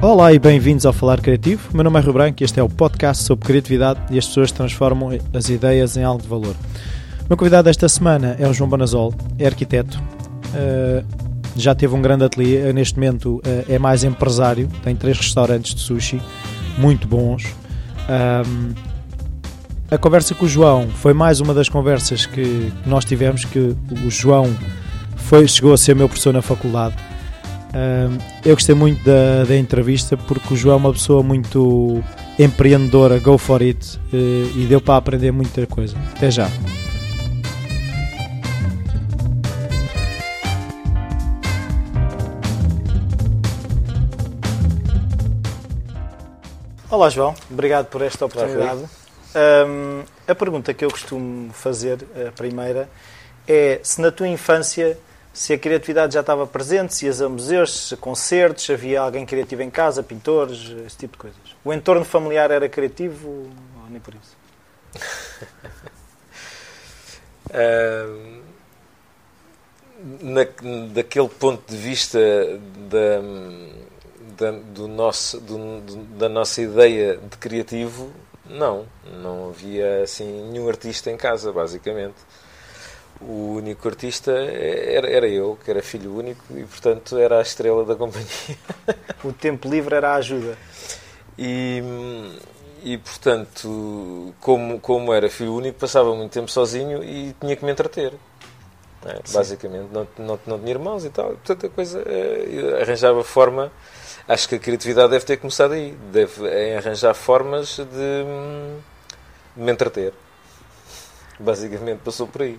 Olá e bem-vindos ao Falar Criativo. Meu nome é Rio Branco e este é o podcast sobre criatividade e as pessoas transformam as ideias em algo de valor. O meu convidado esta semana é o João Bonazol, é arquiteto, uh, já teve um grande ateliê, neste momento uh, é mais empresário, tem três restaurantes de sushi muito bons. Um, a conversa com o João foi mais uma das conversas que nós tivemos, que o João foi, chegou a ser meu professor na faculdade. Eu gostei muito da, da, entrevista porque o João é uma pessoa muito empreendedora, go for it, uh, e deu para aprender muita coisa. Até já. Olá João, obrigado por esta oportunidade. Um, a pergunta que eu costumo fazer, a primeira, é se na tua infância se a criatividade já estava presente, se ias a museus, a concertos, se havia alguém criativo em casa, pintores, esse tipo de coisas. O entorno familiar era criativo ou nem por isso? na, daquele ponto de vista da, da, do nosso, do, da nossa ideia de criativo, não. Não havia assim nenhum artista em casa, basicamente o único artista era, era eu, que era filho único e, portanto, era a estrela da companhia. o tempo livre era a ajuda. E, e portanto, como, como era filho único, passava muito tempo sozinho e tinha que me entreter. É, basicamente, não, não, não tinha irmãos e tal, portanto, a coisa é, arranjava forma. Acho que a criatividade deve ter começado aí, deve em arranjar formas de, de me entreter. Basicamente, passou por aí.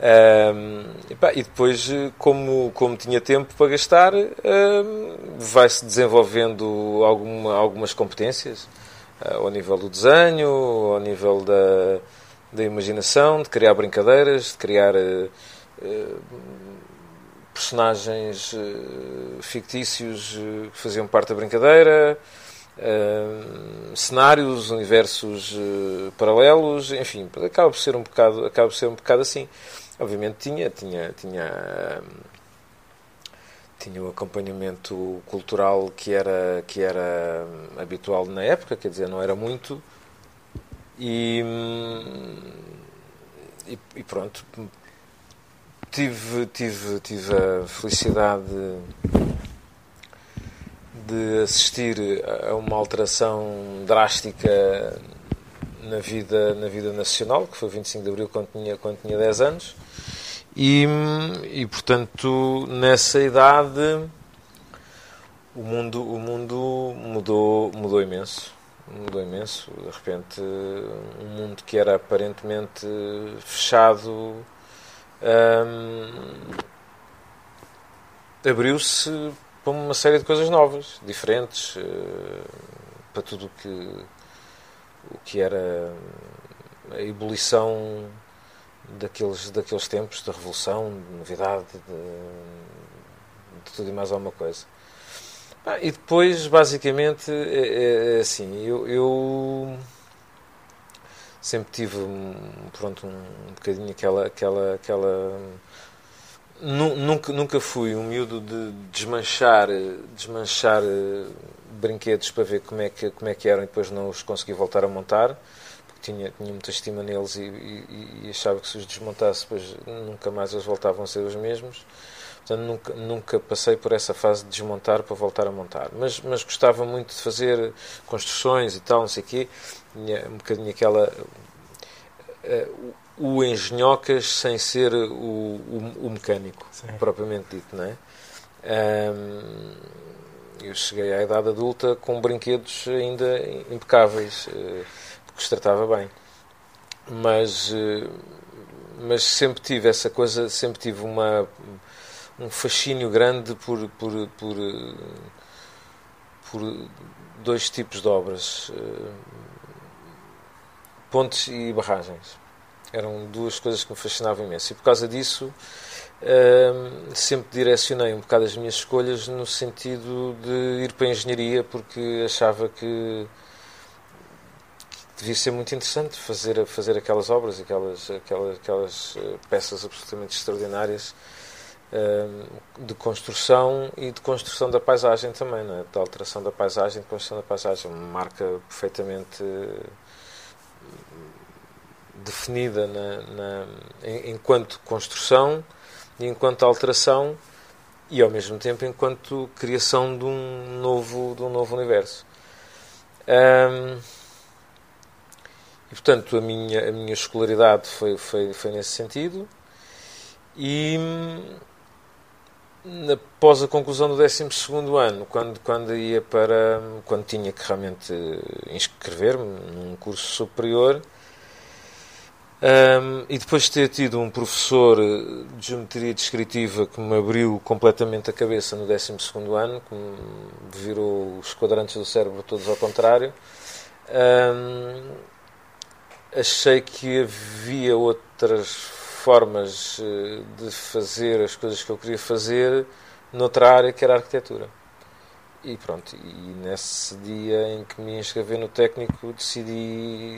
Um, e, depois, como, como tinha tempo para gastar, um, vai-se desenvolvendo alguma, algumas competências uh, ao nível do desenho, ao nível da, da imaginação, de criar brincadeiras, de criar uh, uh, personagens fictícios que faziam parte da brincadeira. cenários, universos paralelos, enfim, acaba por ser um bocado, acaba por ser um bocado assim. Obviamente tinha, tinha, tinha, tinha o acompanhamento cultural que era, que era habitual na época, quer dizer, não era muito. E, e, e pronto, tive, tive, tive a felicidade de assistir a uma alteração drástica na vida, na vida nacional, que foi 25 de Abril quando tinha, quando tinha 10 anos. E, e portanto, nessa idade, o mundo, o mundo mudou, mudou imenso. Mudou imenso. De repente, um mundo que era aparentemente fechado hum, abriu-se para uma série de coisas novas, diferentes, uh, para tudo o que, o que era a ebulição daqueles, daqueles tempos de revolução, de novidade, de, de tudo e mais alguma coisa. Ah, e depois, basicamente, é, é, é assim, eu, eu, sempre tive pronto, um, um bocadinho aquela. aquela, aquela nunca, nunca fui um miúdo de desmanchar, desmanchar eh, brinquedos para ver como é, que, como é que eram e depois não os consegui voltar a montar tinha, tinha muita estima neles e, e, e, achava que se os desmontasse, depois nunca mais eles voltavam a ser os mesmos. Portanto, nunca, nunca passei por essa fase de desmontar para voltar a montar. Mas, mas gostava muito de fazer construções e tal, não sei o quê. Tinha um bocadinho aquela. Uh, o engenhocas sem ser o, o, o mecânico, Sim. propriamente dito, não é? Um, eu cheguei à idade adulta com brinquedos ainda impecáveis. Uh, que os tratava bem. Mas, eh, mas sempre tive essa coisa, sempre tive uma, um fascínio grande por, por, por, por dois tipos de obras: eh, pontes e barragens. Eram duas coisas que me fascinavam imenso. E por causa disso, eh, sempre direcionei um bocado as minhas escolhas no sentido de ir para a engenharia, porque achava que devia ser muito interessante fazer, fazer aquelas obras, aquelas, aquelas, aquelas eh, peças absolutamente extraordinárias de construção e de construção da paisagem também, não é? de alteração da paisagem, de construção da paisagem, uma marca perfeitamente definida na, na, enquanto construção e enquanto alteração e ao mesmo tempo enquanto criação de um novo, de um novo universo. Um, e portanto a minha, a minha escolaridade foi, foi, foi nesse sentido e após a conclusão do 12 ano, quando, quando ia para. quando tinha que realmente inscrever-me num curso superior, um, e depois de ter tido um professor de geometria descritiva que me abriu completamente a cabeça no 12 ano, que me virou os quadrantes do cérebro todos ao contrário, um, achei que havia outras formas eh, de fazer as coisas que eu queria fazer noutra área que era a arquitetura. E pronto, e nesse dia em que me inscrevi no técnico decidi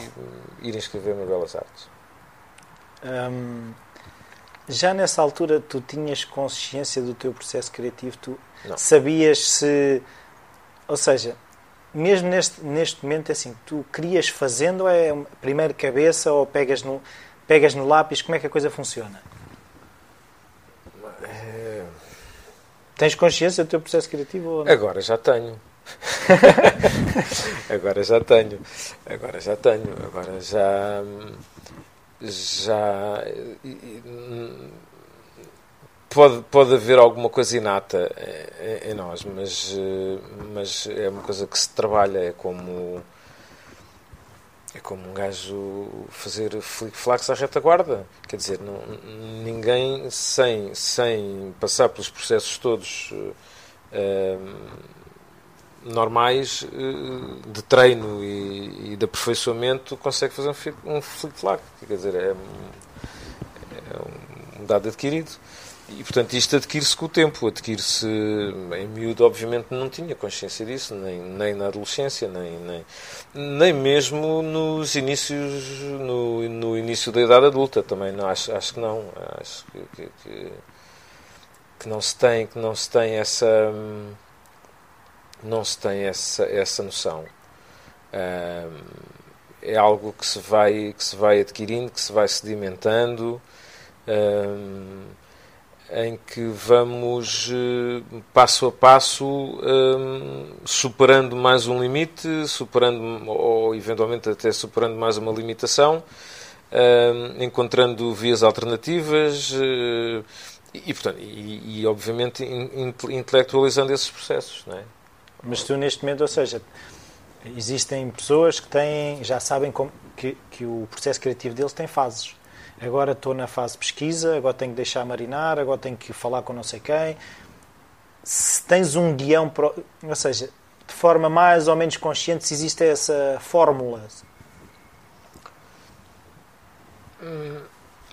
ir inscrever-me em Belas Artes. Hum, já nessa altura tu tinhas consciência do teu processo criativo? Tu Não. sabias se. Ou seja, mesmo neste, neste momento, é assim, tu querias fazendo, é primeiro cabeça ou pegas no, pegas no lápis, como é que a coisa funciona? É... Tens consciência do teu processo criativo? Ou não? Agora já tenho. agora já tenho. Agora já tenho. Agora já. Já. Pode, pode haver alguma coisa inata em, nós, mas, mas é uma coisa que se trabalha, é como é como um gajo fazer flick-flacks à retaguarda. Quer dizer, não, ninguém sem, sem passar pelos processos todos uh, normais uh, de treino e, e, de aperfeiçoamento consegue fazer um flick-flack. Quer dizer, é, é um dado adquirido. E, portanto, isto adquire-se com o tempo. Adquire-se. Em miúdo, obviamente, não tinha consciência disso, nem, nem na adolescência, nem, nem, nem mesmo nos inícios. No, no início da idade adulta também. Não, acho, acho que não. Acho que, que, que, que não se tem, que não se tem essa. Não se tem essa, essa noção. é algo que se vai que se vai adquirindo, que se vai sedimentando em que vamos eh, passo a passo eh, superando mais um limite, superando ou eventualmente até superando mais uma limitação, eh, encontrando vias alternativas e, portanto, e, e obviamente intelectualizando esses processos, não é? Mas tu neste momento, ou seja, existem pessoas que têm, já sabem como, que, que o processo criativo deles tem fases agora estou na fase de pesquisa, agora tenho que deixar marinar, agora tenho que falar com não sei quem. Se tens um guião, pro... ou seja, de forma mais ou menos consciente, se existe essa fórmula. Hum,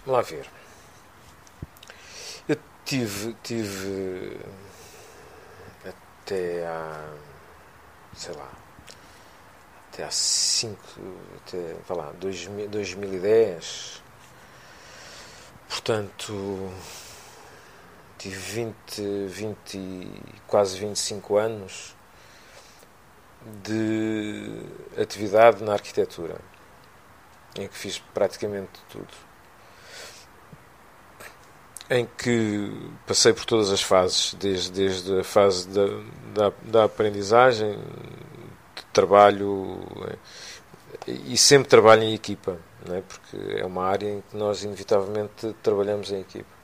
lá ver. Eu tive, tive até há, sei lá, até há 5, até, vá lá, 2010, Portanto, tive 20, 20, quase 25 anos de atividade na arquitetura, em que fiz praticamente tudo. Em que passei por todas as fases, desde, desde a fase da, da, da aprendizagem, de trabalho, e sempre trabalho em equipa é? porque é uma área em que nós inevitavelmente trabalhamos em equipa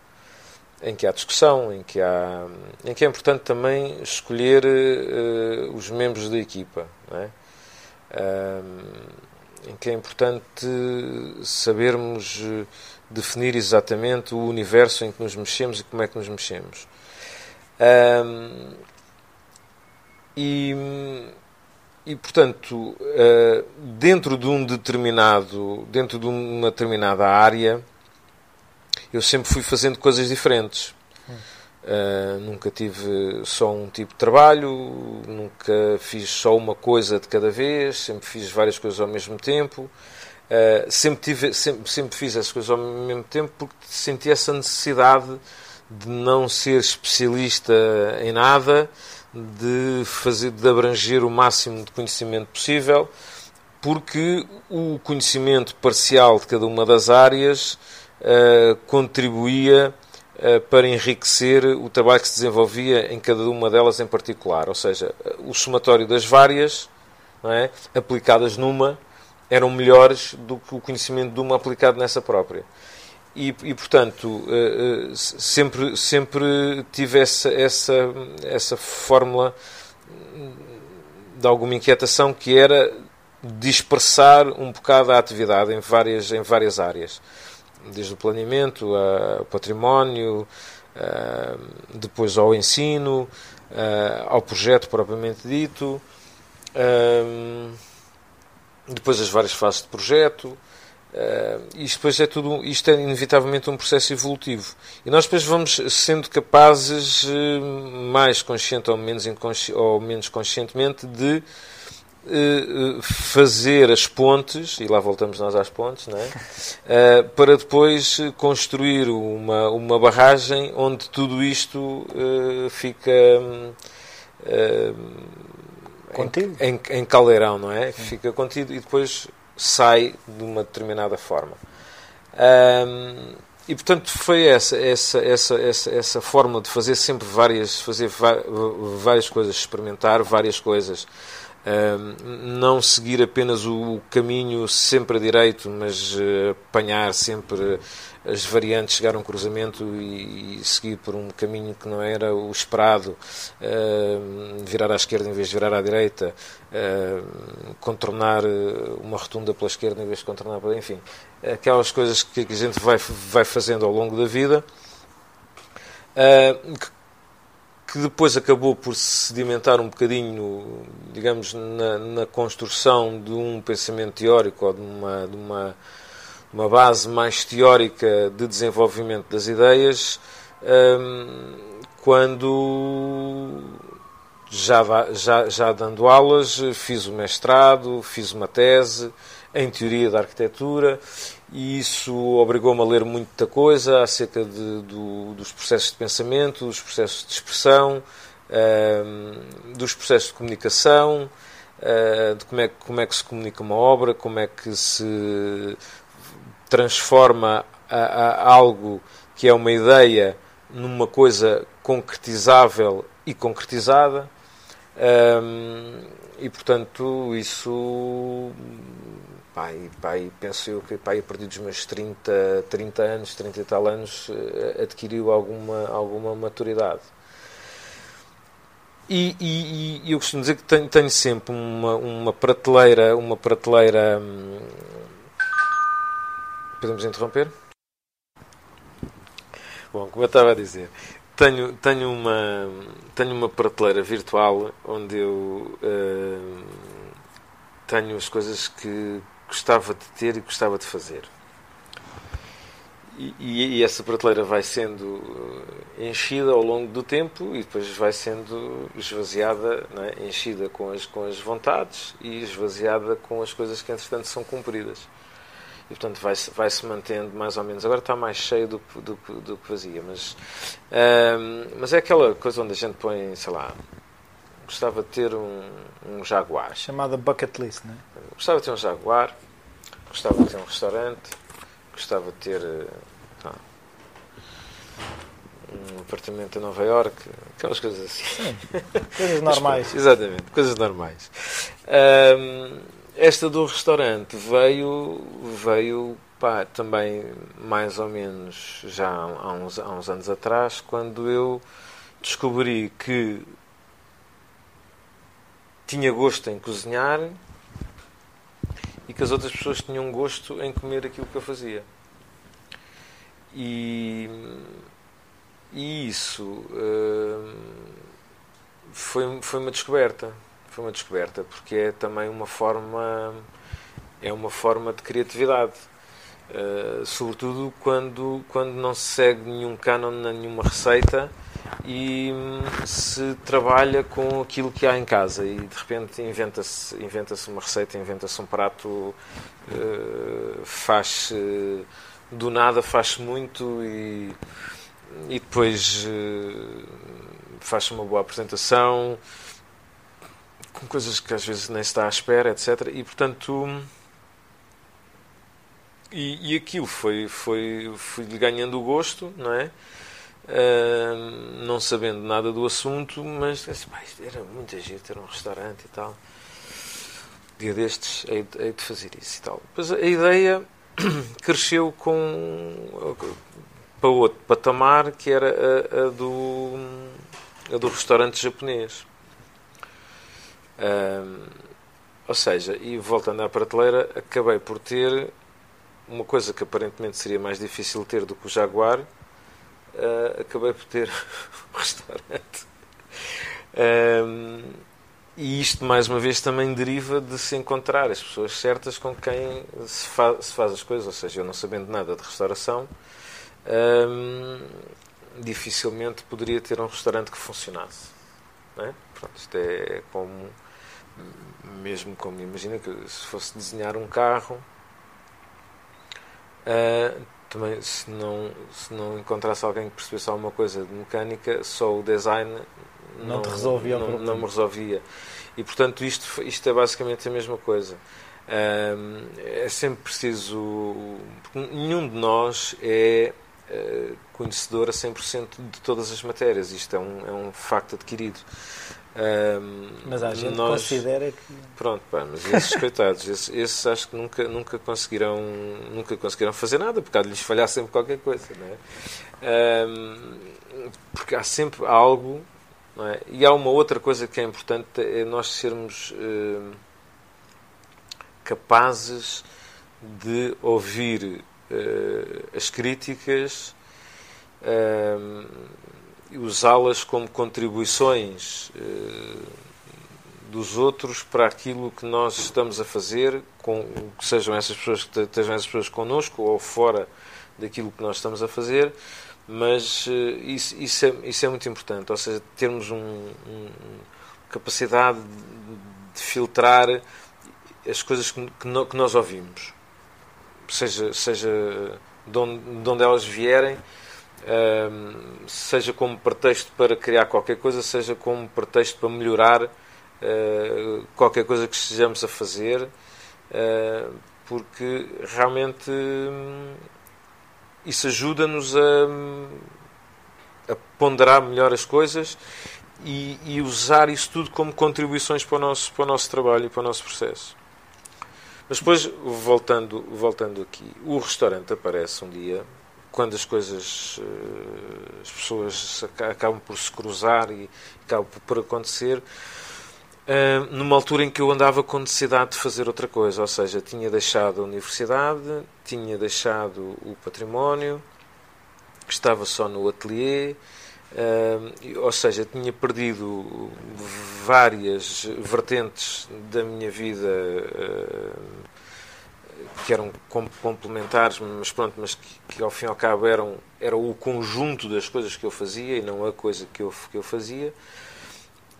em que há discussão, em que há, em que é importante também escolher uh, os membros da equipa, é? uh, em que é importante sabermos eh, definir exatamente o universo em que nos mexemos e como é que nos mexemos. Uh, e e, portanto, eh, dentro de um determinado, dentro de uma determinada área, eu sempre fui fazendo coisas diferentes. Uh, nunca tive só um tipo de trabalho, nunca fiz só uma coisa de cada vez, sempre fiz várias coisas ao mesmo tempo. Uh, sempre, tive, sempre, sempre fiz essas coisas ao mesmo tempo porque senti essa necessidade de não ser especialista em nada, de fazer de abranger o máximo de conhecimento possível, porque o conhecimento parcial de cada uma das áreas uh, contribuía uh, para enriquecer o trabalho que se desenvolvia em cada uma delas em particular, ou seja, o somatório das várias, é, aplicadas numa, eram melhores do que o conhecimento de uma aplicado nessa própria. E, e, portanto, eh, eh, sempre, sempre tive essa, essa, essa fórmula de alguma inquietação que era dispersar um bocado a atividade em várias, em várias áreas, desde o planeamento ao património, depois ao ensino, ao projeto propriamente dito, depois as várias fases de projeto, Uh, isto depois é tudo, isto é inevitavelmente um processo evolutivo. E nós depois vamos sendo capazes, uh, mais consciente ou menos, ou menos conscientemente, de uh, fazer as pontes, e lá voltamos nós às pontes, não é? para depois construir uma, uma barragem onde tudo isto fica. Contido? Em, em, em caldeirão, não é? Fica contido e depois sai de uma determinada forma. Um, e portanto foi essa, essa, essa, essa, essa forma de fazer sempre várias, fazer várias coisas, experimentar várias coisas, um, não seguir apenas o caminho sempre a direito, mas uh, apanhar sempre as variantes chegar a um cruzamento e, e, seguir por um caminho que não era o esperado, uh, virar à esquerda em vez de virar à direita, uh, contornar eh, uma rotunda pela esquerda em vez de contornar pela. Enfim, aquelas coisas que a gente vai, vai fazendo ao longo da vida. Uh, que, que depois acabou por se sedimentar um bocadinho, digamos, na, na construção de um pensamento teórico ou de uma, de uma uma base mais teórica de desenvolvimento das ideias, hum, quando já, já, já dando aulas, fiz o mestrado, fiz uma tese em teoria da arquitetura e isso obrigou-me a ler muita coisa acerca de, do, dos processos de pensamento, dos processos de expressão, hum, dos processos de comunicação, hum, de como é, como é que se comunica uma obra, como é que se transforma a, a algo que é uma ideia numa coisa concretizável e concretizada. E portanto, isso. Pai, pai, penso eu que pai, a partir dos meus 30, 30 anos, 30 e tal anos, eh, adquiriu alguma, alguma maturidade. E, e, e eu costumo dizer que tenho, tenho sempre uma, uma prateleira, uma prateleira hum, Podemos interromper? Bom, como eu estava a dizer, tenho, tenho, uma, tenho uma prateleira virtual onde eu uh, tenho as coisas que gostava de ter e gostava de fazer. E, e, e, essa prateleira vai sendo eh, enchida ao longo do tempo e depois vai sendo esvaziada, é? enchida com as, com as vontades e esvaziada com as coisas que entretanto são cumpridas e portanto vai-se vai -se mantendo mais ou menos. Agora está mais cheio do, do, do que vazia, mas, mas é aquela coisa onde a gente põe, sei lá, gostava de ter um, um Jaguar. Chamada bucket list, não é? Gostava de ter um Jaguar, gostava de ter um restaurante, gostava de ter ah, um apartamento em Nova York, aquelas coisas assim. Sim, coisas normais. Mas, exatamente, coisas normais. Esta do restaurante veio, veio pá, também mais ou menos já há uns, há uns anos atrás, quando eu descobri que tinha gosto em cozinhar e que as outras pessoas tinham gosto em comer aquilo que eu fazia. E, e isso uh, foi, foi uma descoberta foi uma descoberta, porque é também uma forma é uma forma de criatividade. Uh, sobretudo quando, quando não se segue nenhum canon, nenhuma receita e hum, se trabalha com aquilo que há em casa e de repente inventa-se inventa uma receita, inventa-se um prato, uh, faz do nada, faz muito e e depois faz uma boa apresentação com coisas que às vezes nem se está à espera, etc. E portanto. E, e aquilo foi, foi, fui-lhe ganhando o gosto, não é? Uh, não sabendo nada do assunto, mas era muita gente, era um restaurante e tal. Dia destes, hei, hei de fazer isso e tal. Depois a ideia cresceu com para outro patamar que era a, a do, a do restaurante japonês. Ou seja, e voltando à prateleira, acabei por ter uma coisa que aparentemente seria mais difícil ter do que o Jaguar, uh, acabei por ter um restaurante. Um, e isto, mais uma vez, também deriva de se encontrar as pessoas certas com quem se, se faz as coisas. Ou seja, eu não sabendo nada de restauração, dificilmente poderia ter um restaurante que funcionasse. É? Pronto, isto é como, mesmo como imagina que se fosse desenhar um carro, uh, também se não, se não encontrasse alguém que percebesse alguma coisa de mecânica, só o design não, não te resolvia não, não, me resolvia. E portanto isto, isto é basicamente a mesma coisa. Um, é sempre preciso. Nenhum de nós é uh, conhecedor a 100% de todas as matérias. Isto é um, é um facto adquirido. Um, mas a gente nós, considera que. Pronto, pá, mas esses coitados, esses, esses, acho que nunca, nunca, conseguirão, nunca conseguirão fazer nada, porque há de lhes falhar sempre qualquer coisa, não é? Um, porque há sempre algo, é? E há uma outra coisa que é importante, é nós sermos uh, capazes de ouvir uh, as críticas e usá-las como contribuições uh, dos outros para aquilo que nós estamos a fazer, com, que sejam essas pessoas que estejam essas pessoas connosco ou fora daquilo que nós estamos a fazer, mas uh, isso, isso, é, isso é muito importante, ou seja, termos um, um capacidade de, de filtrar as coisas que, que, no, que, nós ouvimos, seja, seja de onde, de onde elas vierem, seja como pretexto para criar qualquer coisa, seja como pretexto para melhorar uh, qualquer coisa que estejamos a fazer, uh, porque realmente um, isso ajuda-nos a, a, ponderar melhor as coisas e, e, usar isso tudo como contribuições para o nosso, para o nosso trabalho e para o nosso processo. Mas depois, voltando, voltando aqui, o restaurante aparece um dia quando as coisas, eh, as pessoas acabam por se cruzar e acabam por acontecer, eh, numa altura em que eu andava com necessidade de fazer outra coisa, ou seja, tinha deixado a universidade, tinha deixado o património, estava só no ateliê, eh, ou seja, tinha perdido várias vertentes da minha vida que eram complementares, mas pronto, mas que, que, ao fim e ao cabo eram, era o conjunto das coisas que eu fazia e não a coisa que eu, que eu fazia.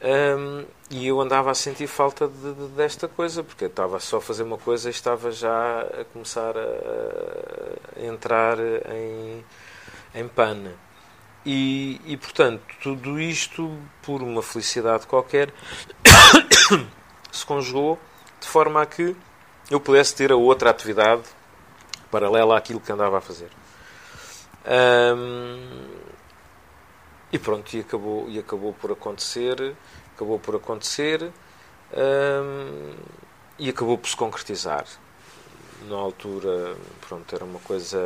Um, e eu andava a sentir falta de, de, desta coisa, porque estava só a fazer uma coisa e estava já a começar a, a entrar em, em pana. E, e, portanto, tudo isto, por uma felicidade qualquer, se conjugou de forma a que eu pudesse ter a outra atividade paralela àquilo que andava a fazer. e pronto, e acabou, e acabou por acontecer, acabou por acontecer e acabou por se concretizar. Na altura, pronto, era uma coisa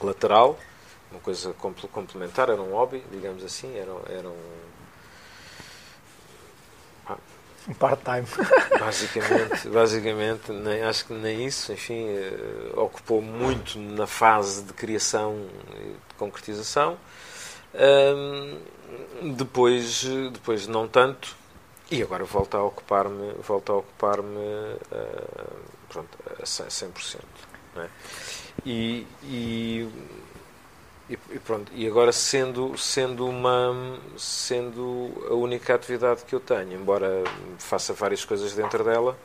lateral, uma coisa complementar, era um hobby, digamos assim, era, era um um part-time. Basicamente, basicamente nem, acho que nem isso, enfim, uh, ocupou muito na fase de criação e de concretização. Um, depois, depois não tanto, e agora volta a ocupar-me, a ocupar-me uh, pronto, a 100%. Não é? e, e e, e, pronto, e agora sendo, sendo, uma, sendo a única atividade que eu tenho, embora faça várias coisas dentro dela,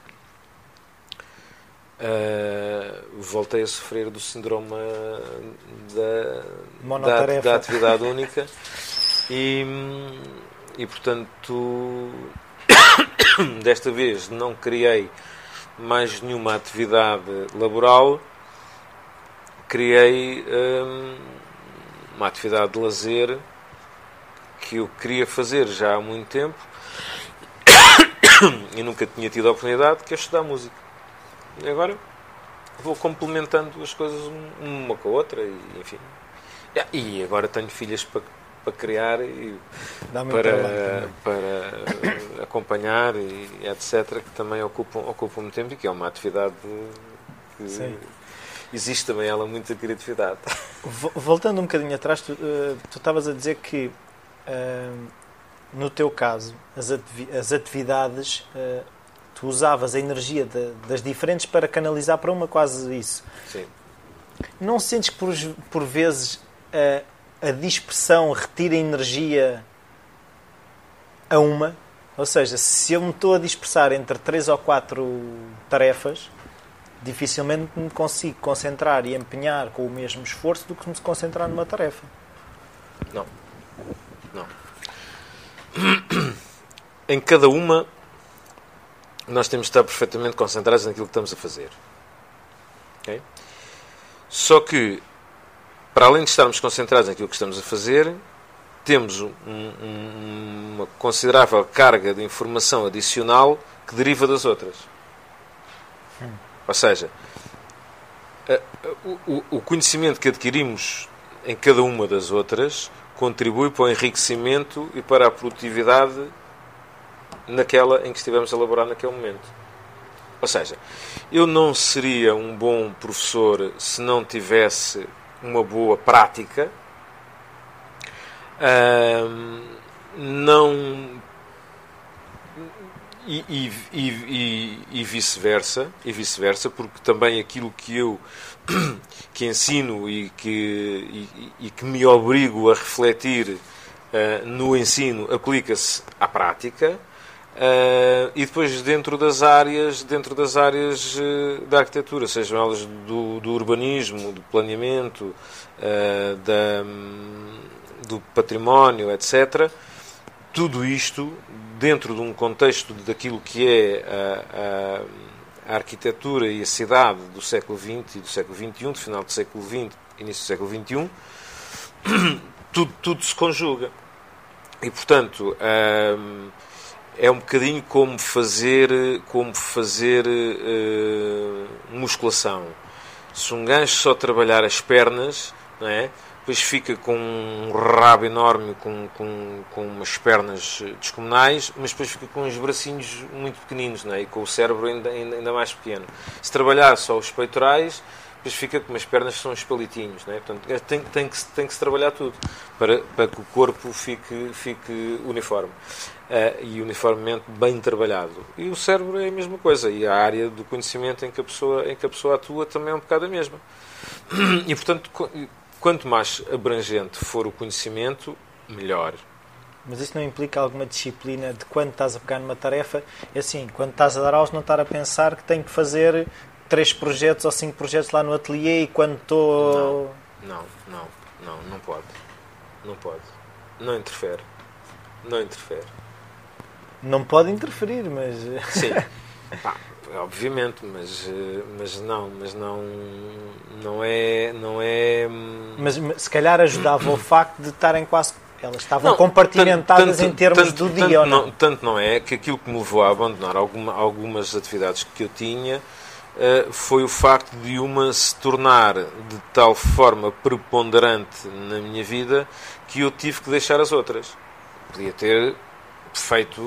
uh, voltei a sofrer do síndrome da, da, da atividade única e, e portanto desta vez não criei mais nenhuma atividade laboral criei hum, uma atividade de lazer que eu queria fazer já há muito tempo e nunca tinha tido a oportunidade, que é estudar música. E agora vou complementando as coisas uma com a outra e enfim. E agora tenho filhas para, para criar e para, para acompanhar e etc. que também ocupam, ocupam muito tempo e que é uma atividade que Sim. Existe também ela muita criatividade. Voltando um bocadinho atrás, tu, tu estavas a dizer que uh, no teu caso, as, as atividades, uh, tu usavas a energia de, das diferentes para canalizar para uma, quase isso. Sim. Não sentes que por, por vezes uh, a dispersão retira energia a uma? Ou seja, se eu me estou a dispersar entre três ou quatro tarefas, dificilmente me consigo concentrar e empenhar com o mesmo esforço do que me concentrar numa tarefa. Não. Não. em cada uma nós temos de estar perfeitamente concentrados naquilo que estamos a fazer. Okay? Só que, para além de estarmos concentrados naquilo que estamos a fazer, temos um, um, uma considerável carga de informação adicional que deriva das outras. Ou seja, o conhecimento que adquirimos em cada uma das outras contribui para o enriquecimento e para a produtividade naquela em que estivemos a elaborar naquele momento. Ou seja, eu não seria um bom professor se não tivesse uma boa prática, não e, e, e, e vice-versa, e vice-versa, porque também aquilo que eu que ensino e que, e, que me obrigo a refletir uh, no ensino aplica-se à prática. Uh, e depois dentro das áreas dentro das áreas uh, da arquitetura sejam elas do, do urbanismo do planeamento uh, da, do património etc tudo isto dentro de um contexto daquilo que é a, a, a, arquitetura e a cidade do século XX e do século XXI, do final do século XX, início do século XXI, tudo, tudo se conjuga. E, portanto, hum, é um bocadinho como fazer, como fazer uh, musculação. Se um gajo só trabalhar as pernas, não é? Depois fica com um rabo enorme, com, com, com umas pernas descomunais, mas depois fica com uns bracinhos muito pequeninos, não é? e com o cérebro ainda, ainda, ainda mais pequeno. Se trabalhar só os peitorais, depois fica com umas pernas que são uns palitinhos. Não é? Portanto, é, tem, tem, que, tem que se trabalhar tudo para, para que o corpo fique, fique uniforme. Uh, e uniformemente bem trabalhado. E o cérebro é a mesma coisa. E a área do conhecimento em que a pessoa, em que a pessoa atua também é um bocado a mesma. E, portanto, quanto mais abrangente for o conhecimento, melhor. Mas isso não implica alguma disciplina de quando estás a pegar numa tarefa? É assim, quando estás a dar aulas, não estar a pensar que tenho que fazer três projetos ou cinco projetos lá no ateliê e quando estou. Não, não, não, não, não pode. Não pode. Não interfere. Não interfere. Não pode interferir, mas. Sim. Pá, obviamente, mas, mas não, mas não, não é, não é. Mas se calhar ajudava o facto de estarem quase elas estavam não, compartimentadas tanto, em termos tanto, do dia, tanto, não? não? Tanto não é que aquilo que me levou a abandonar alguma, algumas atividades que eu tinha uh, foi o facto de uma se tornar de tal forma preponderante na minha vida que eu tive que deixar as outras. Podia ter feito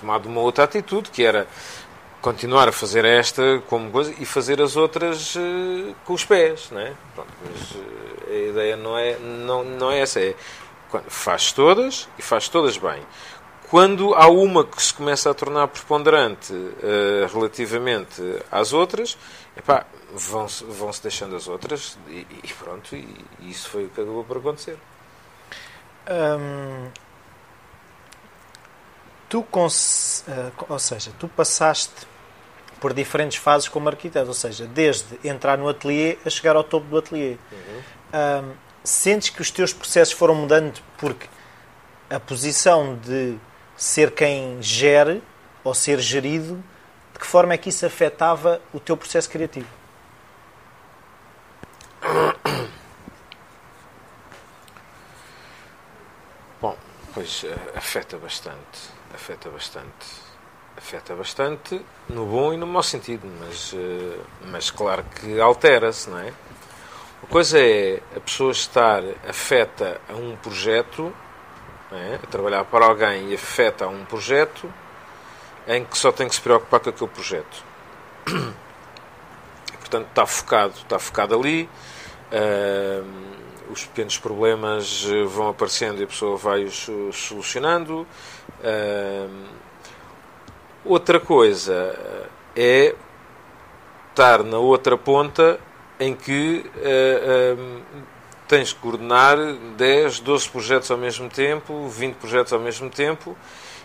tomado uma outra atitude, que era continuar a fazer esta como coisa e fazer as outras uh, com os pés, não é? Pronto, mas uh, a ideia não é, não, não é essa, é faz todas e faz todas bem. Quando há uma que se começa a tornar preponderante uh, relativamente às outras, vão-se vão -se deixando as outras e, e pronto, e, e, isso foi o que acabou por acontecer. Hum, tu, cons... Eh, ou seja, tu passaste por diferentes fases como arquiteto, ou seja, desde entrar no ateliê a chegar ao topo do ateliê. Uhum. Um, sentes que os teus processos foram mudando porque a posição de ser quem gere ou ser gerido, de que forma é que isso afetava o teu processo criativo? Bom, pois eh, afeta bastante, afeta bastante afeta bastante no bom e no mau sentido, mas, eh, mas claro que altera-se, não é? Uma coisa é a pessoa estar afeta a um projeto, é? a trabalhar para alguém e afeta a um projeto em que só tem que se preocupar com aquele projeto. Portanto, está focado, está focado ali, uh, os pequenos problemas vão aparecendo e a pessoa vai-os solucionando. Uh, Outra coisa é estar na outra ponta em que uh, tens que coordenar 10, 12 projetos ao mesmo tempo, 20 projetos ao mesmo tempo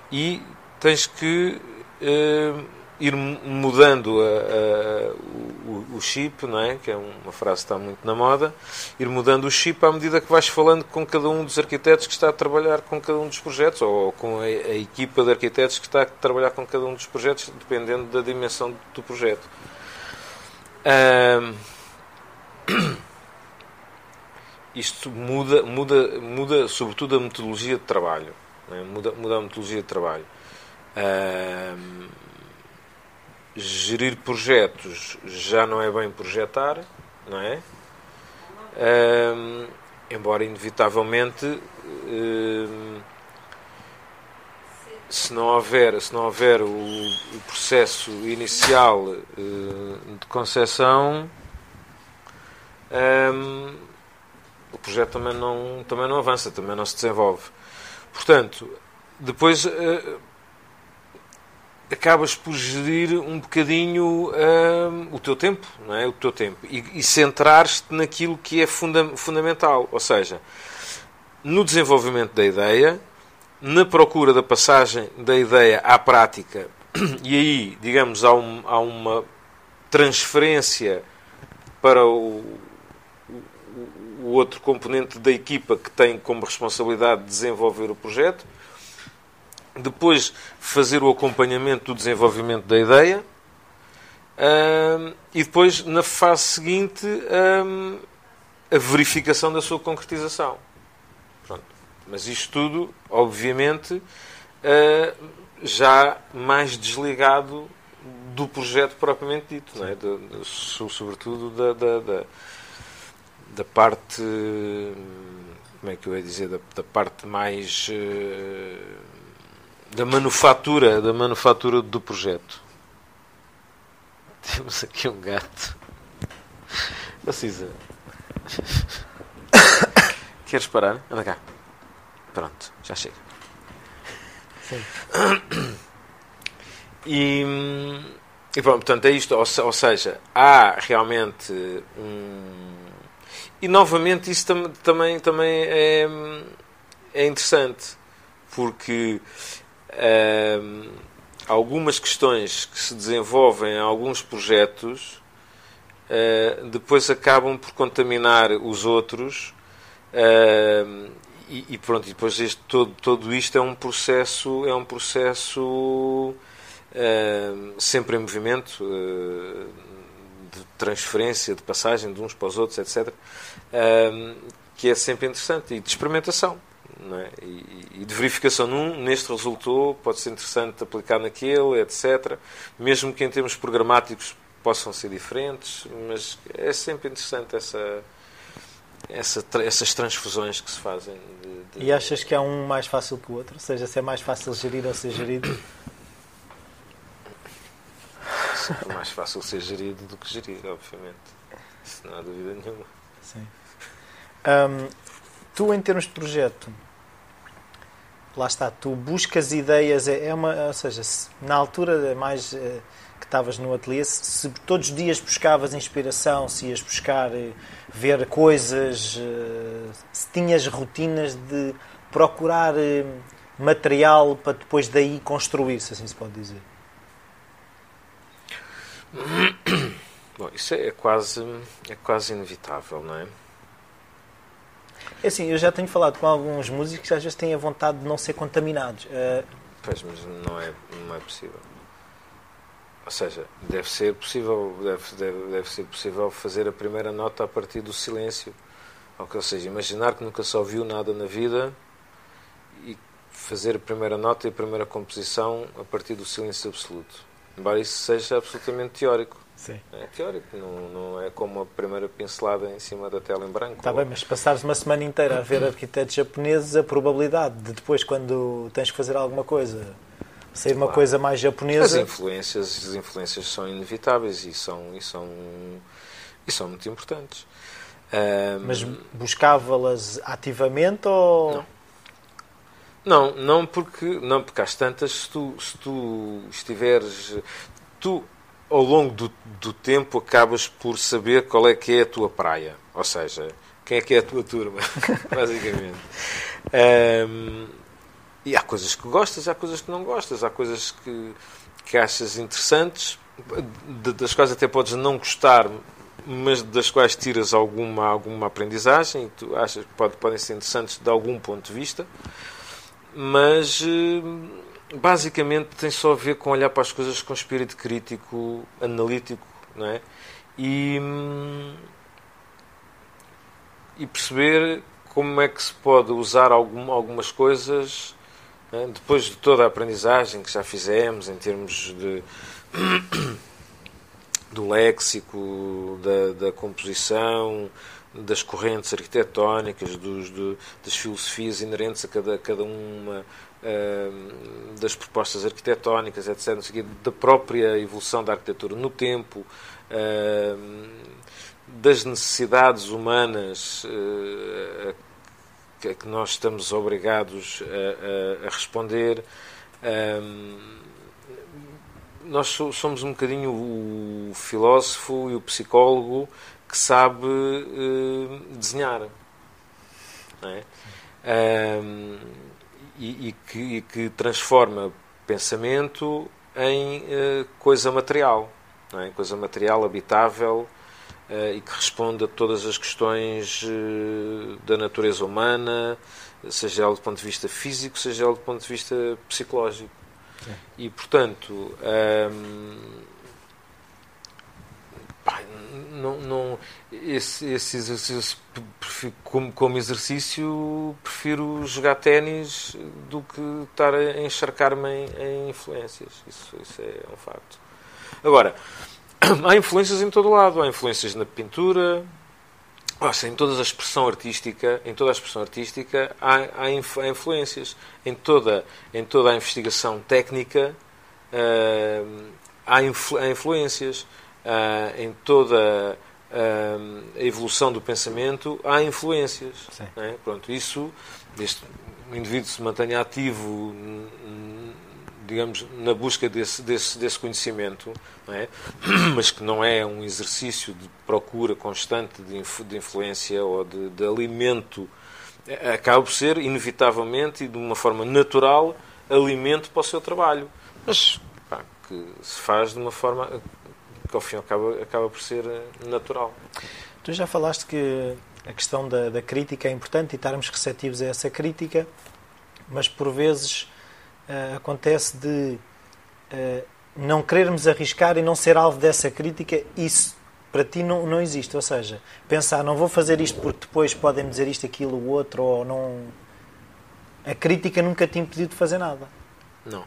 e tens que uh, ir mudando a, a, o, o, chip, não é? que é uma frase que está muito na moda, ir mudando o chip à medida que vais falando com cada um dos arquitetos que está a trabalhar com cada um dos projetos, ou com a, a equipa de arquitetos que está a trabalhar com cada um dos projetos, dependendo da dimensão do projeto. isto muda, muda, muda sobretudo a metodologia de trabalho. É? Muda, muda a metodologia de trabalho gerir projetos já não é bem projetar, não é? Um, embora inevitavelmente um, se não houver se não houver o, o processo inicial uh, de concepção um, o projeto também não também não avança também não se desenvolve portanto depois uh, acabas por gerir um bocadinho hum, o teu tempo, não é? O teu tempo e, e centrar-te naquilo que é funda fundamental, ou seja, no desenvolvimento da ideia, na procura da passagem da ideia à prática e aí, digamos, há, um, há uma transferência para o, o outro componente da equipa que tem como responsabilidade desenvolver o projeto depois fazer o acompanhamento do desenvolvimento da ideia e depois, na fase seguinte, a verificação da sua concretização. Pronto. Mas isto tudo, obviamente, uh, já mais desligado do projeto propriamente dito, não é? De, de, sobretudo da, da, da, da, parte. Como é que eu ia dizer? Da, da parte mais. Uh, da manufatura, da manufatura do projeto. Temos aqui um gato. Precisa. Queres parar? Anda cá. Pronto, já chega. Sim. E, e pronto, portanto, é isto. Ou, ou seja, há realmente um. E novamente, isso tam, também, também é, é interessante, porque uh, algumas questões que se desenvolvem em alguns projetos uh, depois acabam por contaminar os outros uh, e, e, pronto, e depois este, todo, todo isto é um processo é um processo sempre em movimento de transferência, de passagem de uns para os outros, etc. que é sempre interessante e de experimentação é? e, e, de verificação num, neste resultou, pode ser interessante aplicar naquele, etc. Mesmo que em termos programáticos possam ser diferentes, mas é sempre interessante essa, essa essas transfusões que se fazem. De, de... E achas que há um mais fácil que o outro? Ou seja, se é mais fácil gerir ou ser gerido? É mais fácil ser gerido do que gerir, obviamente. Isso não há dúvida nenhuma. Sim. Um, tu, em termos de projeto, lá está, tu buscas ideias, é, é uma, ou seja, se, na altura mais eh, que estavas no ateliê, se, se, todos os dias buscavas inspiração, se ias buscar eh, ver coisas, eh, se tinhas rotinas de procurar material para depois daí construir, se assim se pode dizer. Bom, isso é quase, é quase inevitável, não é? É assim, eu já tenho falado com alguns músicos que às vezes têm a vontade de não ser contaminados. Uh... Pois, mas não é, não é possível. Ou seja, deve ser possível, deve, deve, deve ser possível fazer a primeira nota a partir do silêncio. Ou seja, imaginar que nunca só ouviu nada na vida e fazer a primeira nota e a primeira composição a partir do silêncio absoluto. Embora isso seja absolutamente teórico. Sim. É teórico, não, não é como a primeira pincelada em cima da tela em branco. Está bem, mas passares uma semana inteira a ver arquitetos japoneses, a probabilidade de depois, quando tens que fazer alguma coisa, sair uma claro. coisa mais japonesa. As influências, as influências são inevitáveis e são, e são, e são muito importantes. Um... Mas buscava-las ativamente ou. Não. Não, não porque, não porque às tantas, se tu, se tu estiveres. Tu, ao longo do, do tempo, acabas por saber qual é que é a tua praia. Ou seja, quem é que é a tua turma, basicamente. Um, e há coisas que gostas, há coisas que não gostas, há coisas que, que achas interessantes, das quais até podes não gostar, mas das quais tiras alguma, alguma aprendizagem e tu achas que pode, podem ser interessantes de algum ponto de vista, mas eh, basicamente tem só a ver com olhar para as coisas com espírito crítico, analítico, não é? E, e perceber como é que se pode usar algum, algumas coisas né? depois de toda a aprendizagem que já fizemos em termos de do léxico, da, da composição, das correntes arquitetónicas, dos, do, das filosofias inerentes a cada, cada uma das propostas arquitetónicas, etc., da própria evolução da arquitetura no tempo, uh, das necessidades humanas uh, que, que nós estamos obrigados a, a, a responder. Um, nós somos um bocadinho o filósofo e o psicólogo que sabe uh, desenhar. É? E, e, que, e, que, transforma pensamento em uh, coisa material, é? coisa material habitável uh, e que responde a todas as questões uh, da natureza humana, seja ela do ponto de vista físico, seja ela do ponto de vista psicológico. Sim. E, portanto, um, pá, não, não, esse, esse exercício, como, como exercício, prefiro jogar ténis do que estar a encharcar-me em, em influências. Isso, isso é um facto. Agora, há influências em todo lado. Há influências na pintura, seja, em toda a expressão artística, em toda a expressão artística há, há, influências. Em toda, em toda a investigação técnica influ, há, influências. Uh, em toda uh, a evolução do pensamento há influências. É? Pronto, isso, este, o indivíduo se mantenha ativo digamos, na busca desse, desse, desse conhecimento, é? mas que não é um exercício de procura constante de, influ, de influência ou de, de, alimento, acaba por ser, inevitavelmente e de uma forma natural, alimento para o seu trabalho. Mas pá, que se faz de uma forma que, ao fim, acaba, acaba por ser eh, natural. Tu já falaste que a questão da, da crítica é importante e estarmos receptivos a essa crítica, mas por vezes uh, acontece de uh, não querermos arriscar e não ser alvo dessa crítica, isso para ti não, não existe. Ou seja, pensar, não vou fazer isto porque depois podem dizer isto, aquilo, o outro, ou não. A crítica nunca te impediu de fazer nada. Não.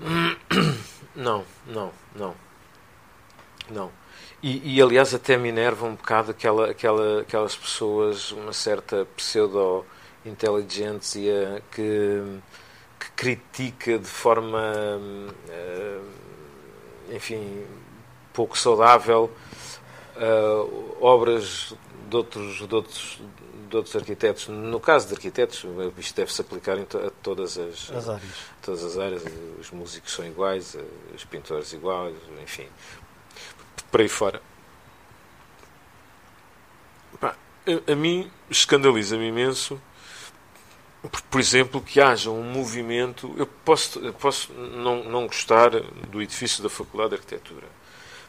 Não, não, não. Não. E, e, aliás até me enerva um bocado aquela, aquela, aquelas pessoas, uma certa pseudo-inteligência que que critica de forma, eh, enfim, pouco saudável eh, obras de outros, de outros, de outros arquitetos. No caso de arquitetos, isto deve-se aplicar a todas as, as áreas. todas as áreas. Os músicos são iguais, os pintores iguais, enfim, por aí fora. a, a mim escandaliza-me imenso por exemplo, que haja um movimento. Eu posso, eu posso não, não gostar do edifício da Faculdade de Arquitetura,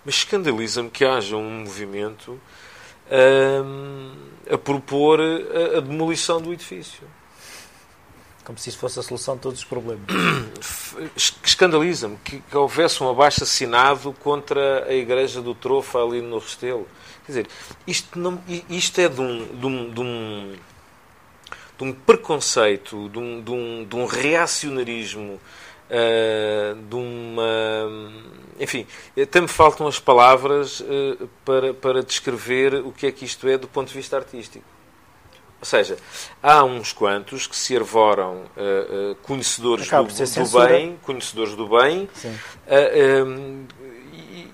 mas escandaliza-me que haja um movimento hum, a propor a, a, demolição do edifício. Como se isso fosse a solução de todos os problemas. Escandaliza-me que, que, houvesse um abaixo assinado contra a Igreja do Trofa ali no Restelo. Quer dizer, isto, não, isto é de um, de um, de um de um preconceito, de um, de um, de um reacionarismo, uh, de uma. Enfim, até me faltam as palavras uh, para, para descrever o que é que isto é do ponto de vista artístico. Ou seja, há uns quantos que se arvoram uh, conhecedores do, do, bem, conhecedores do bem, um,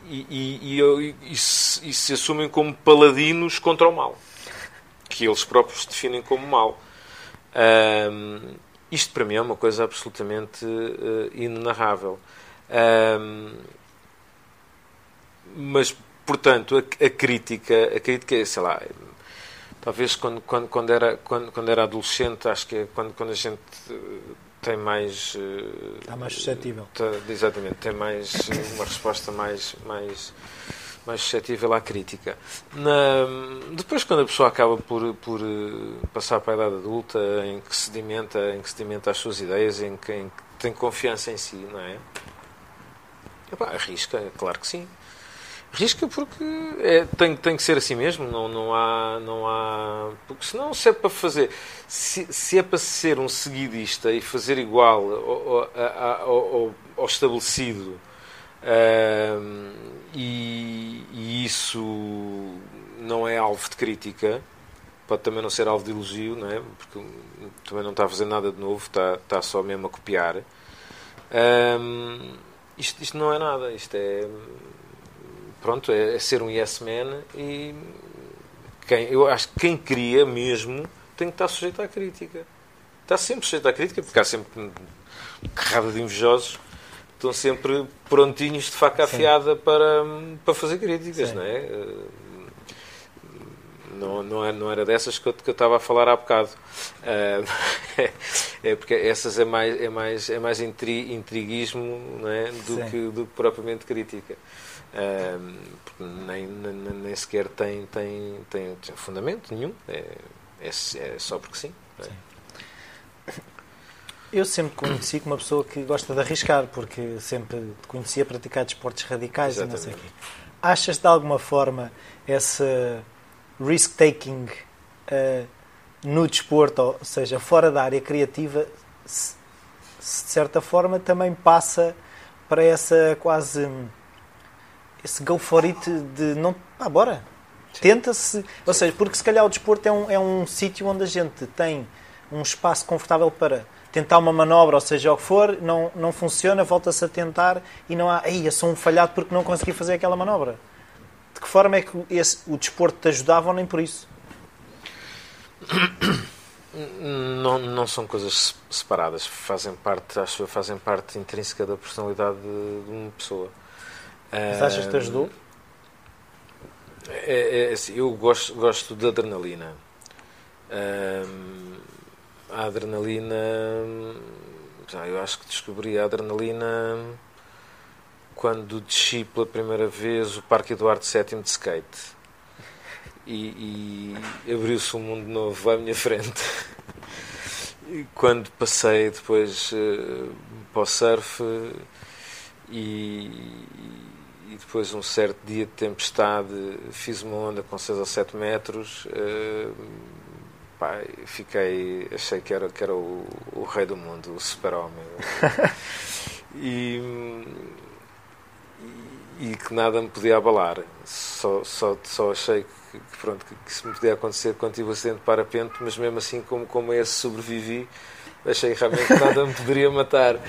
e, e, e, e, se, e se assumem como paladinos contra o mal, que eles próprios definem como mal. Um, isto para mim é uma coisa absolutamente uh, inenarrável. Um, mas, portanto, a, a, crítica, a crítica é, sei lá, talvez quando, quando, quando, era, quando, quando era adolescente, acho que é quando, quando a gente tem mais. Está mais suscetível. Tá, exatamente, tem mais uma resposta mais. mais mais suscetível à crítica. Na, depois, quando a pessoa acaba por, por eh, passar para a idade adulta, em que sedimenta, em que sedimenta as suas ideias, em que, em que tem confiança em si, não é? Epá, arrisca, claro que sim. Arrisca porque é, tem, tem que ser assim mesmo, não, não há. Não há porque senão, se é para fazer. Se, se é para ser um seguidista e fazer igual ao, ao, ao, ao estabelecido e, e, isso não é alvo de crítica, pode também não ser alvo de elogio, não é? porque também não está a fazer nada de novo, está, está só mesmo a copiar. Um, isto, isto não é nada, isto é pronto, é, é, ser um yes man e quem, eu acho que quem cria mesmo tem que estar sujeito à crítica. Está sempre sujeito à crítica, porque há sempre carrada de invejosos estão sempre prontinhos de faca afiada para, para fazer críticas, Sim. não é? Eh, não, não, era, é, não era dessas que eu, que eu estava a falar há bocado. Uh, é porque essas é mais, é mais, é mais intri, intriguismo não é? do, que, do que propriamente crítica. Uh, nem, nem, nem, sequer tem, tem, tem, tem fundamento nenhum. É, é, é só porque sim. É? sim. Eu sempre conheci como uma pessoa que gosta de arriscar, porque sempre te conhecia praticar desportos radicais Exatamente. e não sei o quê. Achas de alguma forma esse risk-taking uh, no desporto, ou seja, fora da área criativa, se, se de certa forma também passa para essa quase esse go for it de não. Ah, bora! Tenta-se. Ou seja, porque se calhar o desporto é um, é um sítio onde a gente tem um espaço confortável para tentar uma manobra, ou seja o que for, não, não funciona, volta-se a tentar e não há, aí, eu sou um falhado porque não consegui fazer aquela manobra. De que forma é que esse, o desporto te ajudava ou nem por isso? Não, não são coisas separadas, fazem parte, acho que fazem parte intrínseca da personalidade de, de uma pessoa. Mas achas que te ajudou? É, é, assim, eu gosto, gosto de adrenalina a adrenalina. Já eu acho que descobri a adrenalina quando desci pela primeira vez o Parque Eduardo VII de skate. E, e abriu-se um mundo novo à minha frente. E quando passei depois uh, para o surf e, e, depois um certo dia de tempestade fiz uma onda com 6 ou 7 metros. Uh, pá, fiquei, achei que era, que era o, o rei do mundo, o super-homem. e, e, e, que nada me podia abalar. Só, só, só achei que, que pronto, que, que isso me podia acontecer quando tive o acidente de parapente, mas mesmo assim, como, como a esse sobrevivi, achei realmente que nada me poderia matar.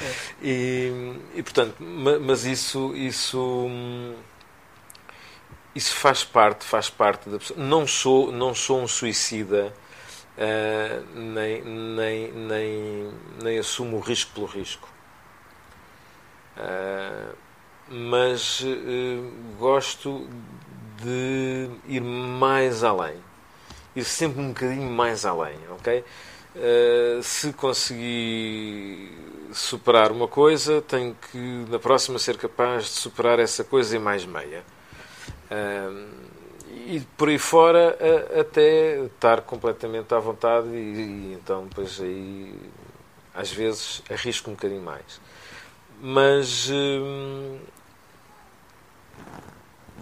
E, e portanto, mas isso, isso, isso faz parte, faz parte da pessoa. Não sou, não sou um suicida uh, nem, nem, nem, nem assumo o risco pelo risco. Uh, mas uh, gosto de ir mais além. Ir sempre um bocadinho mais além, ok? Uh, se conseguir superar uma coisa, tenho que na próxima ser capaz de superar essa coisa em mais meia. Uh, e por aí fora uh, até estar completamente à vontade e, e, então depois aí às vezes arrisco um bocadinho mais. Mas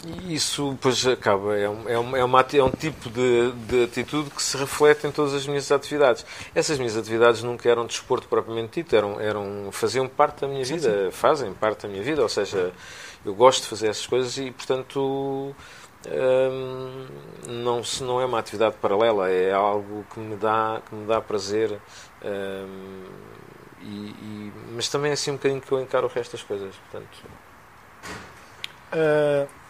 e isso pois acaba, é um, é um, é, uma, é um tipo de, de, atitude que se reflete em todas as minhas atividades. Essas minhas atividades nunca eram desporto propriamente dito, eram, eram, faziam parte da minha vida, sim, sim. fazem parte da minha vida, ou seja, eu gosto de fazer essas coisas e, portanto, hum, não, se não é uma atividade paralela, é algo que me dá, que me dá prazer. Hum, e, e, mas também é assim um bocadinho que eu encaro o resto das coisas, portanto... Uh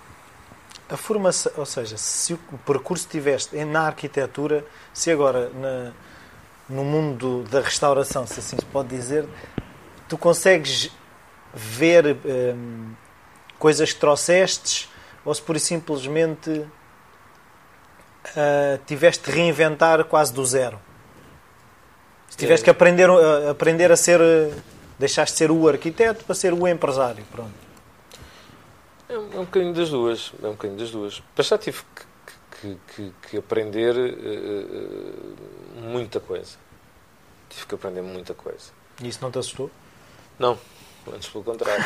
a formação, ou seja, se o percurso tiveste na arquitetura, se agora na, no mundo da restauração, se assim se pode dizer, tu consegues ver hum, coisas que trouxestes ou se por simplesmente uh, tiveste de reinventar quase do zero? Se tiveste é. que aprender, uh, aprender a ser, uh, deixaste de ser o arquiteto para ser o empresário, pronto. É um, é um bocadinho das duas. É um bocadinho das duas. Mas já tive que, que, que, aprender uh, muita coisa. Tive que aprender muita coisa. E isso não te assustou? Não. Antes pelo contrário.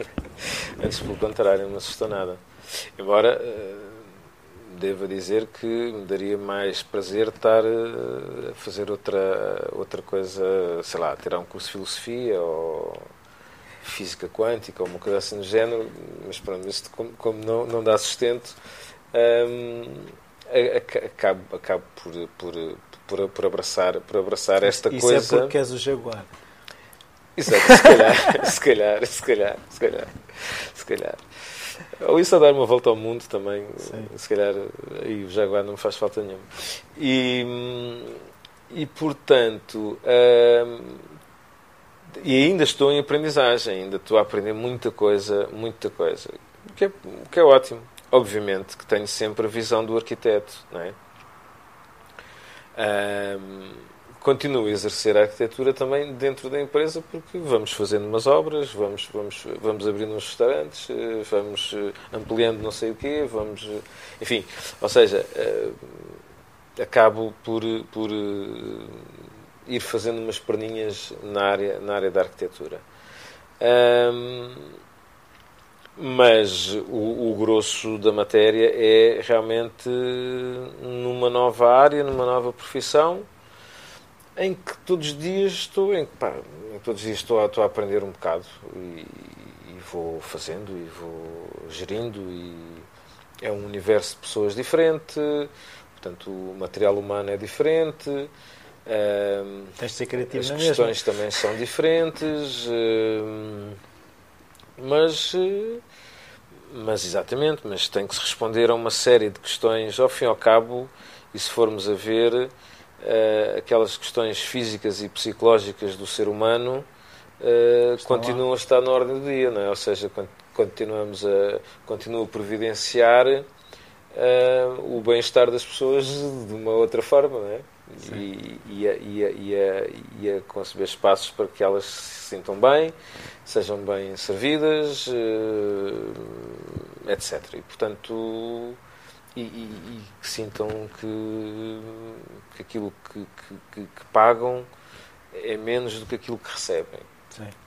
Antes pelo contrário, não me assustou nada. Embora uh, deva dizer que me daria mais prazer estar a fazer outra, outra coisa, sei lá, tirar um curso de filosofia ou física quântica ou uma coisa assim do género, mas pronto, isto como, como não, não dá sustento, hum, acabo, acabo por, por, por, por, abraçar, por abraçar esta Isso coisa. Isso é porque és o Jaguar. Exato, se calhar, se calhar, se calhar, se calhar, se calhar. Ou isso a dar uma volta ao mundo também, Sim. se calhar, aí o Jaguar não me faz falta nenhuma. E, hum, e portanto, hum, e ainda estou em aprendizagem, ainda estou a aprender muita coisa, muita coisa. O que é, o que é ótimo. Obviamente que tenho sempre a visão do arquiteto, não é? Um, continuo a exercer a arquitetura também dentro da empresa porque vamos fazendo umas obras, vamos, vamos, vamos abrindo uns restaurantes, eh, vamos eh, ampliando não sei o quê, vamos... Eh, enfim, ou seja, acabo por, por ir fazendo umas perninhas na área, na área da arquitetura. Um, mas o, o, grosso da matéria é realmente numa nova área, numa nova profissão, em que todos os dias estou, em, pá, todos os dias estou a, estou a aprender um bocado e, e, vou fazendo e vou gerindo e é um universo de pessoas diferente, portanto o material humano é diferente, Uh, Tens de ser criativo As questões mesma. também são diferentes, uh, mas, uh, mas exatamente, mas tem que se responder a uma série de questões, ao fim e ao cabo, e se formos a ver eh, aquelas questões físicas e psicológicas do ser humano continuam lá. a estar na ordem do dia, não é? Ou seja, continuamos a, continua a providenciar o bem-estar das pessoas de uma outra forma, não é? E, e, a, e, a, e, a, e a conceber espaços para que elas se sintam bem, sejam bem servidas, uh, etc. E, portanto, e, e, que sintam que, que aquilo que, que, que, pagam é menos do que aquilo que recebem.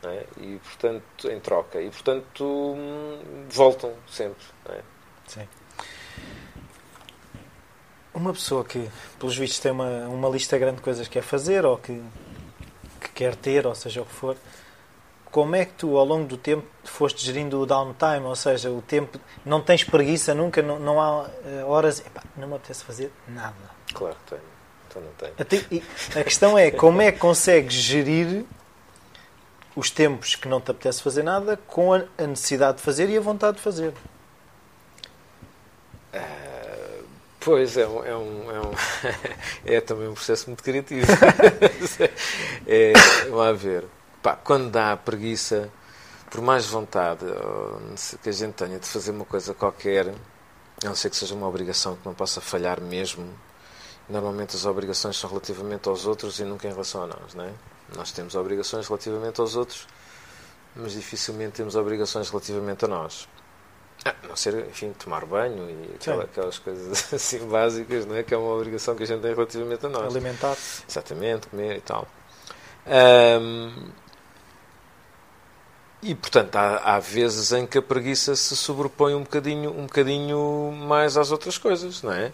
É? E, portanto, em troca. E, portanto, voltam sempre. É? Sim. Uma pessoa que, pelos vistos, tem uma, uma lista grande de coisas que quer fazer ou que, que quer ter, ou seja o que for, como é que tu, ao longo do tempo, foste gerindo o downtime? Ou seja, o tempo. Não tens preguiça nunca? Não, não há eh, horas. Epá, não me apetece fazer nada. Claro que tenho. Então não tenho. Até, a questão é como é que consegues gerir os tempos que não te apetece fazer nada com a necessidade de fazer e a vontade de fazer? Uh Pois, é um, é, um, é, um é também um processo muito criativo. é, vamos a ver. Pá, quando dá preguiça, por mais vontade que a gente tenha de fazer uma coisa qualquer, a não ser que seja uma obrigação que não possa falhar mesmo, normalmente as obrigações são relativamente aos outros e nunca em relação a nós, não é? Nós temos obrigações relativamente aos outros, mas dificilmente temos obrigações relativamente a nós. A não ser, enfim, tomar banho e aquela, aquelas coisas assim básicas, não é? Que é uma obrigação que a gente tem relativamente a nós. Alimentar. Exatamente, comer e tal. Um, e, portanto, há, há, vezes em que a preguiça se sobrepõe um bocadinho, um bocadinho mais às outras coisas, não é?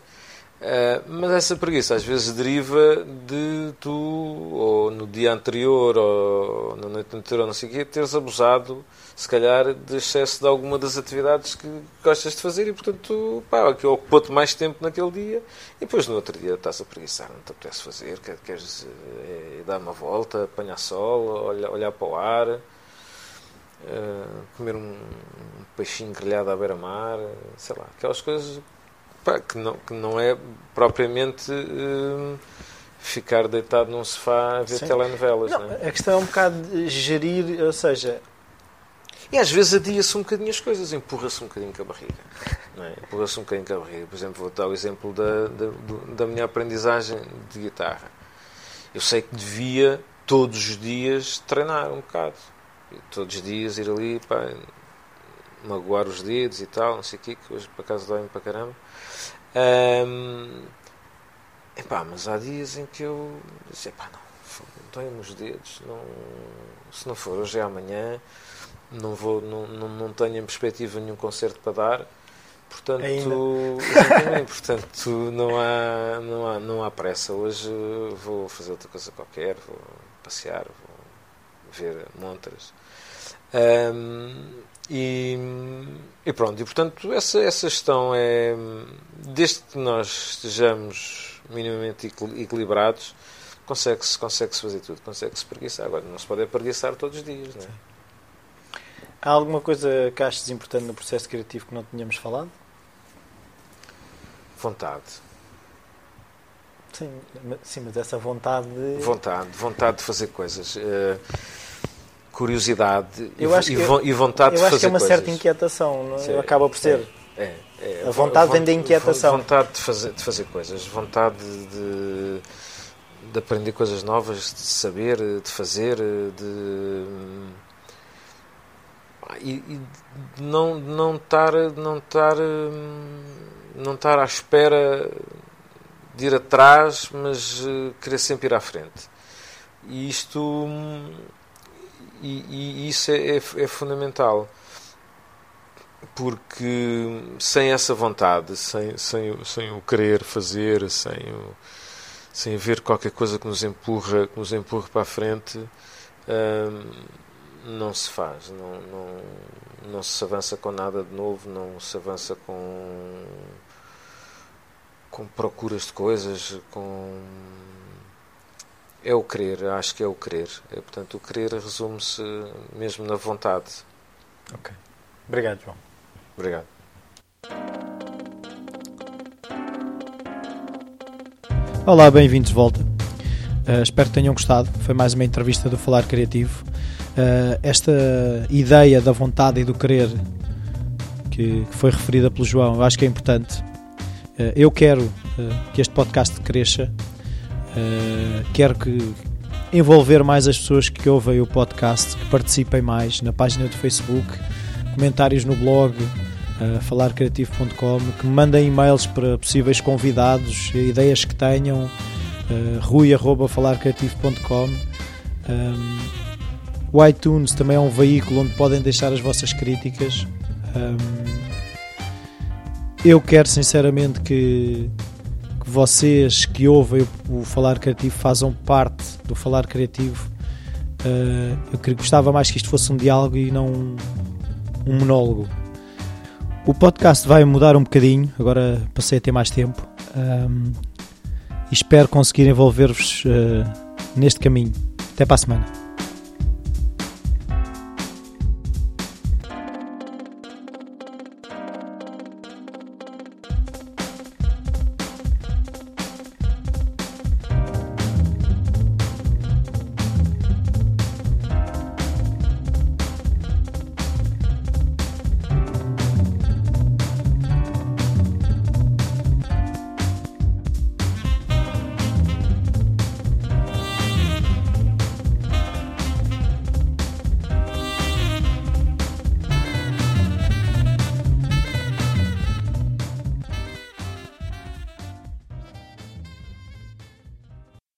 Uh, mas essa preguiça às vezes deriva de tu, ou no dia anterior, ou na noite anterior, não sei o quê, teres abusado, se calhar, de excesso de alguma das atividades que gostas de fazer e, portanto, pá, que ocupou-te mais tempo naquele dia e depois no outro dia estás a preguiçar, não te apetece fazer, queres é, dar uma volta, apanhar sol, olhar, olhar para o ar, uh, comer um, um peixinho grelhado à beira-mar, sei lá, aquelas coisas pá, que, não, que não é propriamente uh, ficar deitado num sofá a ver Sim. telenovelas. Não, não é? A questão é um bocado de gerir, ou seja. E às vezes adia-se um bocadinho as coisas, empurra-se um bocadinho com a barriga. É? Empurra-se um bocadinho com a barriga. Por exemplo, vou dar o exemplo da, da, da minha aprendizagem de guitarra. Eu sei que devia todos os dias treinar um bocado. Todos os dias ir ali, pá, magoar os dedos e tal, não sei o quê, que hoje por acaso dói-me para caramba. Um, epá, mas há dias em que eu disse, epá, não, dói-me os dedos, não, se não for hoje é amanhã, não, vou, não, não, não tenho em perspectiva nenhum concerto para dar, portanto, portanto não, há, não, há, não há pressa. Hoje vou fazer outra coisa qualquer, vou passear, vou ver montras. Um, e, e, pronto, e portanto, essa, essa gestão é. Desde que nós estejamos minimamente equilibrados, consegue-se consegue -se fazer tudo, consegue-se preguiçar. Agora, não se pode é preguiçar todos os dias, não é? Há alguma coisa que achas importante no processo criativo que não tínhamos falado? Vontade. Sim, sim mas essa vontade. Vontade, vontade de fazer coisas. Uh, curiosidade eu acho e, que, e vontade de fazer coisas. Eu acho que é uma coisas. certa inquietação, não? É? acaba por ser. É, é, é, a vontade vem da inquietação. Vontade de fazer, de fazer coisas, vontade de, de aprender coisas novas, de saber, de fazer, de. E, e não, não estar não estar não estar à espera de ir atrás mas eh, querer sempre ir à frente e isto e, e isso é, é, é, fundamental. Porque sem essa vontade, sem, sem, sem o querer fazer, sem, o, sem haver qualquer coisa que nos empurra, que nos empurra para a frente, hum, não se faz, não, não, não se avança com nada de novo, não se avança com, com procuras de coisas, com é o querer, acho que é o querer. É, portanto, o querer resume-se mesmo na vontade. Ok. Obrigado, João. Obrigado. Olá, bem-vindos de volta. Uh, espero que tenham gostado. Foi mais uma entrevista do Falar Criativo. Uh, esta ideia da vontade e do querer que, que foi referida pelo João, eu acho que é importante. Uh, eu quero que este podcast cresça Uh, quero que envolver mais as pessoas que ouvem o podcast, que participem mais na página do Facebook, comentários no blog, uh, falarcreativo.com, que mandem e-mails para possíveis convidados, ideias que tenham, uh, rui.falarcreativo.com. Um, o iTunes também é um veículo onde podem deixar as vossas críticas. Um, eu quero sinceramente que vocês que ouvem o, Falar Criativo façam parte do Falar Criativo. Uh, eu gostava mais que isto fosse um diálogo e não um, monólogo. O podcast vai mudar um bocadinho, agora passei a ter mais tempo um, e espero conseguir envolver-vos uh, neste caminho. Até para a semana.